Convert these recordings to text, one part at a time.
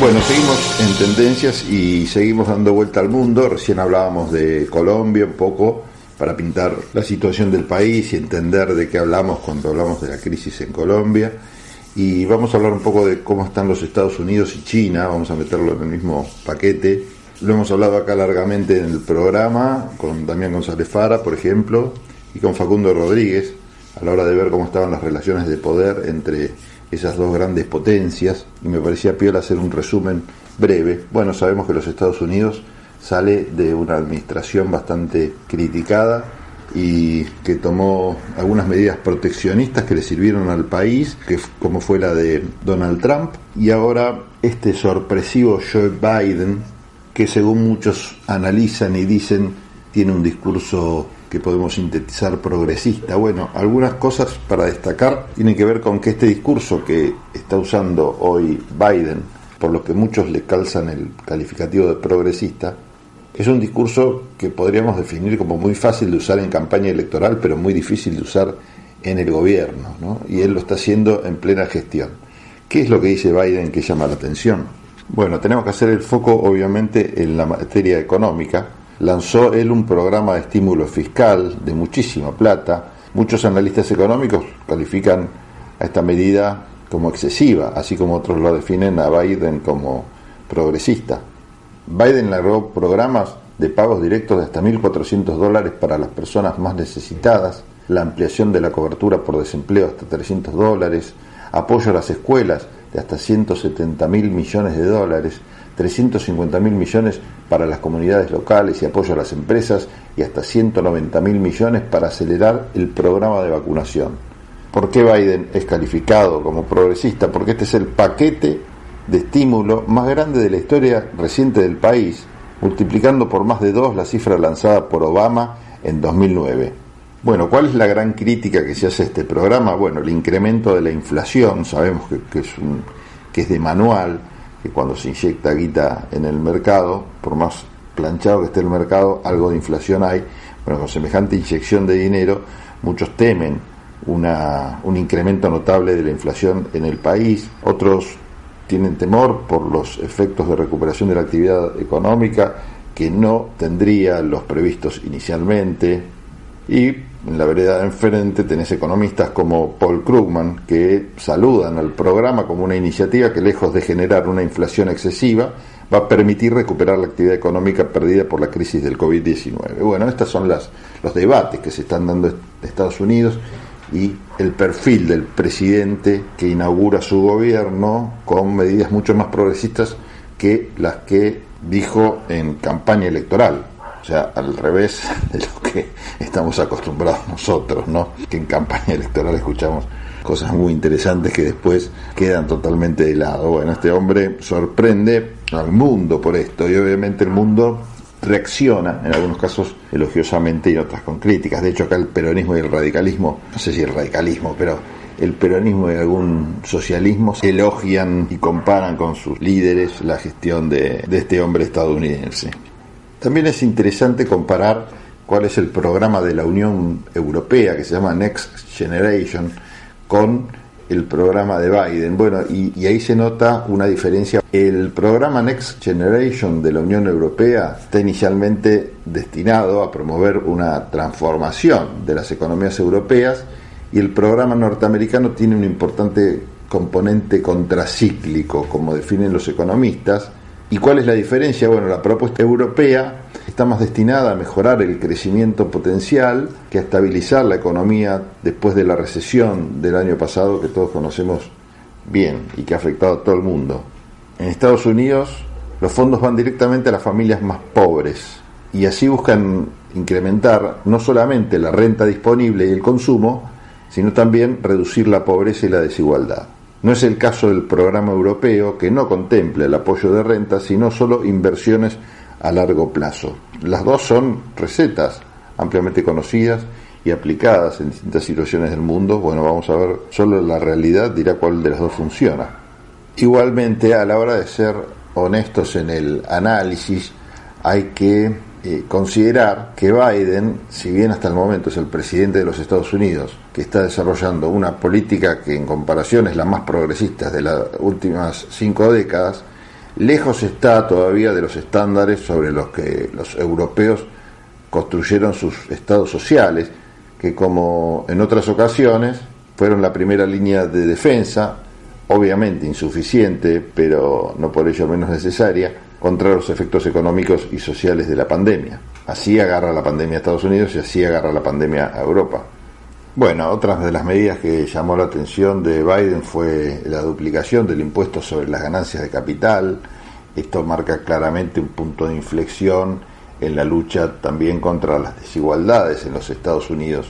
Bueno, seguimos en tendencias y seguimos dando vuelta al mundo. Recién hablábamos de Colombia un poco para pintar la situación del país y entender de qué hablamos cuando hablamos de la crisis en Colombia. Y vamos a hablar un poco de cómo están los Estados Unidos y China, vamos a meterlo en el mismo paquete. Lo hemos hablado acá largamente en el programa, con Damián González Fara, por ejemplo, y con Facundo Rodríguez, a la hora de ver cómo estaban las relaciones de poder entre esas dos grandes potencias y me parecía piola hacer un resumen breve. Bueno, sabemos que los Estados Unidos sale de una administración bastante criticada y que tomó algunas medidas proteccionistas que le sirvieron al país, que como fue la de Donald Trump, y ahora este sorpresivo Joe Biden, que según muchos analizan y dicen tiene un discurso que podemos sintetizar progresista. Bueno, algunas cosas para destacar tienen que ver con que este discurso que está usando hoy Biden, por lo que muchos le calzan el calificativo de progresista, es un discurso que podríamos definir como muy fácil de usar en campaña electoral, pero muy difícil de usar en el gobierno, ¿no? y él lo está haciendo en plena gestión. ¿Qué es lo que dice Biden que llama la atención? Bueno, tenemos que hacer el foco obviamente en la materia económica, lanzó él un programa de estímulo fiscal de muchísima plata. Muchos analistas económicos califican a esta medida como excesiva, así como otros lo definen a Biden como progresista. Biden largó programas de pagos directos de hasta 1.400 dólares para las personas más necesitadas, la ampliación de la cobertura por desempleo hasta 300 dólares, apoyo a las escuelas de hasta 170 mil millones de dólares, 350 mil millones para las comunidades locales y apoyo a las empresas y hasta 190 mil millones para acelerar el programa de vacunación. ¿Por qué Biden es calificado como progresista? Porque este es el paquete de estímulo más grande de la historia reciente del país, multiplicando por más de dos la cifra lanzada por Obama en 2009. Bueno, ¿cuál es la gran crítica que se hace a este programa? Bueno, el incremento de la inflación, sabemos que, es, un, que es de manual, que cuando se inyecta guita en el mercado, por más planchado que esté el mercado, algo de inflación hay. Bueno, con semejante inyección de dinero, muchos temen una, un incremento notable de la inflación en el país, otros tienen temor por los efectos de recuperación de la actividad económica que no tendría los previstos inicialmente y en la vereda de enfrente tenés economistas como Paul Krugman que saludan al programa como una iniciativa que lejos de generar una inflación excesiva va a permitir recuperar la actividad económica perdida por la crisis del COVID-19. Bueno, estos son las, los debates que se están dando en Estados Unidos y el perfil del presidente que inaugura su gobierno con medidas mucho más progresistas que las que dijo en campaña electoral. O sea, al revés de lo que estamos acostumbrados nosotros, ¿no? Que en campaña electoral escuchamos cosas muy interesantes que después quedan totalmente de lado. Bueno, este hombre sorprende al mundo por esto y obviamente el mundo reacciona, en algunos casos elogiosamente y en otras con críticas. De hecho, acá el peronismo y el radicalismo, no sé si el radicalismo, pero el peronismo y algún socialismo elogian y comparan con sus líderes la gestión de, de este hombre estadounidense. También es interesante comparar cuál es el programa de la Unión Europea que se llama Next Generation con el programa de Biden. Bueno, y, ahí se nota una diferencia. El programa Next Generation de la Unión Europea está inicialmente destinado a promover una transformación de las economías europeas y el programa norteamericano tiene un importante componente contracíclico, como definen los economistas, ¿Y cuál es la diferencia? Bueno, la propuesta europea está más destinada a mejorar el crecimiento potencial que a estabilizar la economía después de la recesión del año pasado que todos conocemos bien y que ha afectado a todo el mundo. En Estados Unidos los fondos van directamente a las familias más pobres y así buscan incrementar no solamente la renta disponible y el consumo, sino también reducir la pobreza y la desigualdad. No es el caso del programa europeo que no contempla el apoyo de renta, sino solo inversiones a largo plazo. Las dos son recetas ampliamente conocidas y aplicadas en distintas situaciones del mundo. Bueno, vamos a ver, solo la realidad dirá cuál de las dos funciona. Igualmente, a la hora de ser honestos en el análisis, hay que eh, considerar que Biden, si bien hasta el momento es el presidente de los Estados Unidos, que está desarrollando una política que en comparación es la más progresista de las últimas cinco décadas, lejos está todavía de los estándares sobre los que los europeos construyeron sus estados sociales, que como en otras ocasiones fueron la primera línea de defensa, obviamente insuficiente, pero no por ello menos necesaria, contra los efectos económicos y sociales de la pandemia. Así agarra la pandemia a Estados Unidos y así agarra la pandemia a Europa. Bueno, otra de las medidas que llamó la atención de Biden fue la duplicación del impuesto sobre las ganancias de capital. Esto marca claramente un punto de inflexión en la lucha también contra las desigualdades en los Estados Unidos.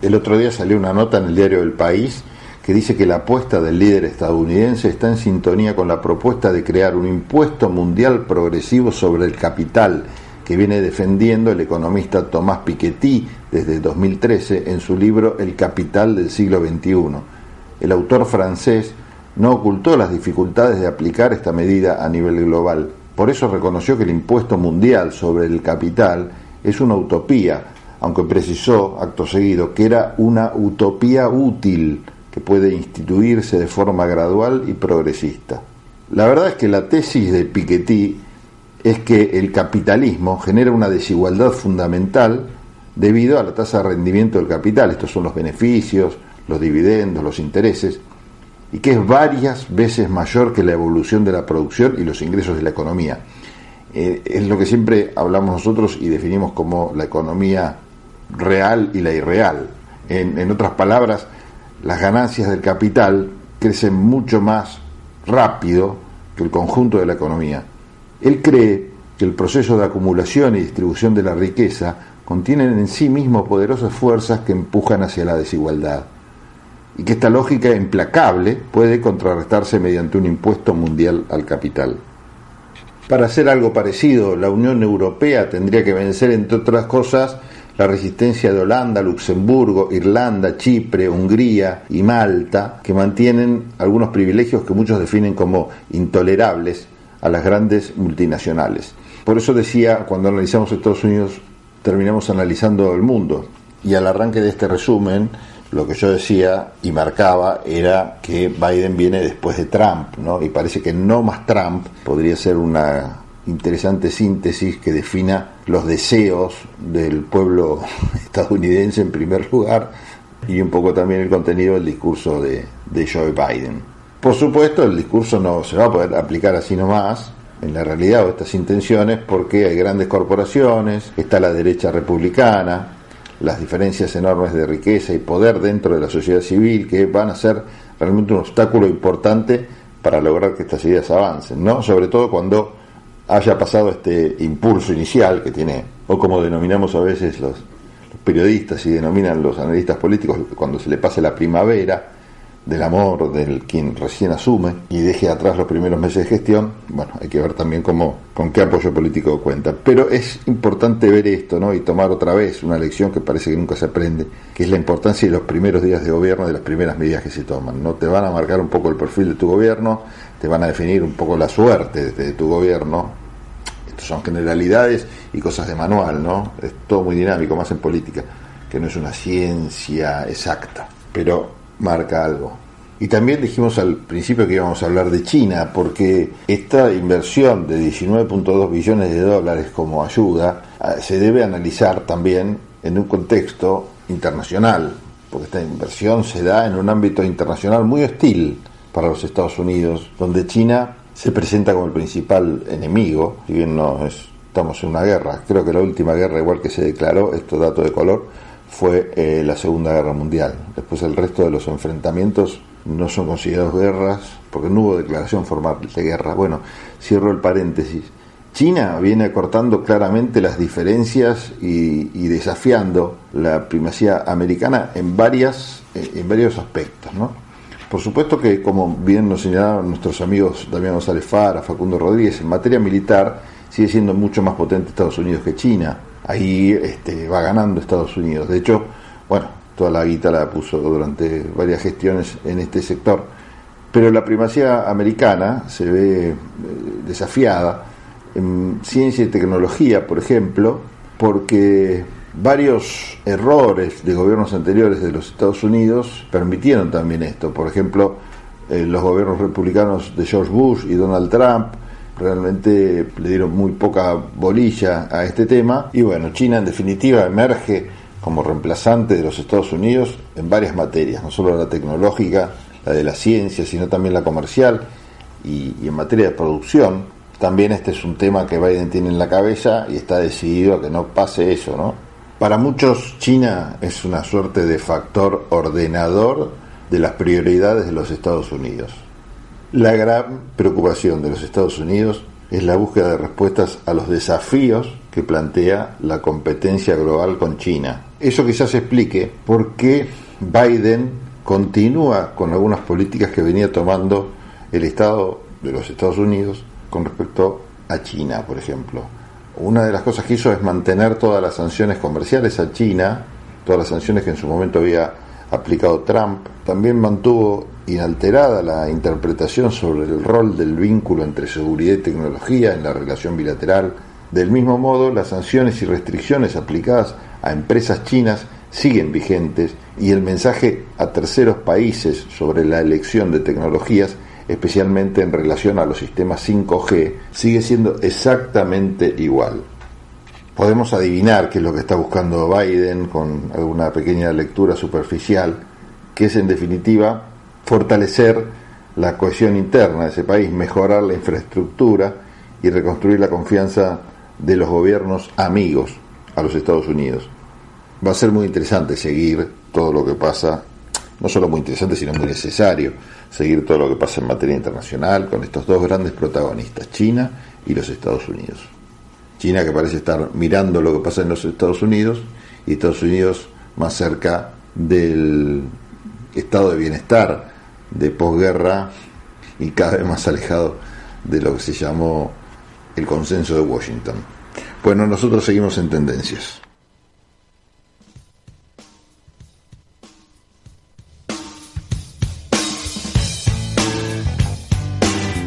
El otro día salió una nota en el diario El País que dice que la apuesta del líder estadounidense está en sintonía con la propuesta de crear un impuesto mundial progresivo sobre el capital que viene defendiendo el economista Tomás Piketty desde 2013 en su libro El capital del siglo XXI. El autor francés no ocultó las dificultades de aplicar esta medida a nivel global. Por eso reconoció que el impuesto mundial sobre el capital es una utopía, aunque precisó, acto seguido, que era una utopía útil puede instituirse de forma gradual y progresista. La verdad es que la tesis de Piketty es que el capitalismo genera una desigualdad fundamental debido a la tasa de rendimiento del capital. Estos son los beneficios, los dividendos, los intereses, y que es varias veces mayor que la evolución de la producción y los ingresos de la economía. Eh, es lo que siempre hablamos nosotros y definimos como la economía real y la irreal. en otras palabras, las ganancias del capital crecen mucho más rápido que el conjunto de la economía. Él cree que el proceso de acumulación y distribución de la riqueza contienen en sí mismo poderosas fuerzas que empujan hacia la desigualdad y que esta lógica implacable puede contrarrestarse mediante un impuesto mundial al capital. Para hacer algo parecido, la Unión Europea tendría que vencer, entre otras cosas, la resistencia de Holanda, Luxemburgo, Irlanda, Chipre, Hungría y Malta, que mantienen algunos privilegios que muchos definen como intolerables a las grandes multinacionales. Por eso decía, cuando analizamos Estados Unidos, terminamos analizando el mundo. Y al arranque de este resumen, lo que yo decía y marcaba era que Biden viene después de Trump, ¿no? Y parece que no más Trump podría ser una interesante síntesis que defina los deseos del pueblo estadounidense en primer lugar y un poco también el contenido del discurso de, Joe Biden. Por supuesto, el discurso no se va a poder aplicar así nomás, en la realidad o estas intenciones porque hay grandes corporaciones, está la derecha republicana, las diferencias enormes de riqueza y poder dentro de la sociedad civil que van a ser realmente un obstáculo importante para lograr que estas ideas avancen, ¿no? Sobre todo cuando haya pasado este impulso inicial que tiene, o como denominamos a veces los, periodistas y denominan los analistas políticos, cuando se le pase la primavera del amor del quien recién asume y deje atrás los primeros meses de gestión, bueno, hay que ver también cómo, con qué apoyo político cuenta. Pero es importante ver esto, ¿no? Y tomar otra vez una lección que parece que nunca se aprende, que es la importancia de los primeros días de gobierno, de las primeras medidas que se toman, ¿no? Te van a marcar un poco el perfil de tu gobierno, te van a definir un poco la suerte de tu gobierno. Son generalidades y cosas de manual, ¿no? Es todo muy dinámico, más en política, que no es una ciencia exacta, pero marca algo. Y también dijimos al principio que íbamos a hablar de China, porque esta inversión de 19.2 billones de dólares como ayuda ah, se debe analizar también en un contexto internacional, porque esta inversión se da en un ámbito internacional muy hostil para los Estados Unidos, donde China se presenta como el principal enemigo, si bien no estamos en una guerra. Creo que la última guerra, igual que se declaró, esto dato de color, fue eh, la Segunda Guerra Mundial. Después el resto de los enfrentamientos no son considerados guerras, porque no hubo declaración formal de guerra. Bueno, cierro el paréntesis. China viene acortando claramente las diferencias y, y desafiando la primacía americana en varias eh, en varios aspectos, ¿no? Por supuesto que, como bien nos señalaron nuestros amigos Damián González Fara, Facundo Rodríguez, en materia militar sigue siendo mucho más potente Estados Unidos que China. Ahí este, va ganando Estados Unidos. De hecho, bueno, toda la guita la puso durante varias gestiones en este sector. Pero la primacía americana se ve eh, desafiada en ciencia y tecnología, por ejemplo, porque varios errores de gobiernos anteriores de los Estados Unidos permitieron también esto. Por ejemplo, eh, los gobiernos republicanos de George Bush y Donald Trump realmente le dieron muy poca bolilla a este tema y bueno, China en definitiva emerge como reemplazante de los Estados Unidos en varias materias, no solo la tecnológica, la de la ciencia, sino también la comercial y, y en materia de producción. También este es un tema que Biden tiene en la cabeza y está decidido a que no pase eso, ¿no? Para muchos China es una suerte de factor ordenador de las prioridades de los Estados Unidos. La gran preocupación de los Estados Unidos es la búsqueda de respuestas a los desafíos que plantea la competencia global con China. Eso quizás explique por qué Biden continúa con algunas políticas que venía tomando el Estado de los Estados Unidos con respecto a China, por ejemplo. Una de las cosas que hizo es mantener todas las sanciones comerciales a China, todas las sanciones que en su momento había aplicado Trump. También mantuvo inalterada la interpretación sobre el rol del vínculo entre seguridad y tecnología en la relación bilateral. Del mismo modo, las sanciones y restricciones aplicadas a empresas chinas siguen vigentes y el mensaje a terceros países sobre la elección de tecnologías, especialmente en relación a los sistemas 5G, sigue siendo exactamente igual. Podemos adivinar qué es lo que está buscando Biden con alguna pequeña lectura superficial, que es en definitiva fortalecer la cohesión interna de ese país, mejorar la infraestructura y reconstruir la confianza de los gobiernos amigos a los Estados Unidos. Va a ser muy interesante seguir todo lo que pasa, no solo muy interesante, sino muy necesario, seguir todo lo que pasa en materia internacional con estos dos grandes protagonistas, China y los Estados Unidos. China que parece estar mirando lo que pasa en los Estados Unidos y Estados Unidos más cerca del estado de bienestar de posguerra y cada vez más alejado de lo que se llamó el consenso de Washington. Bueno, nosotros seguimos en tendencias.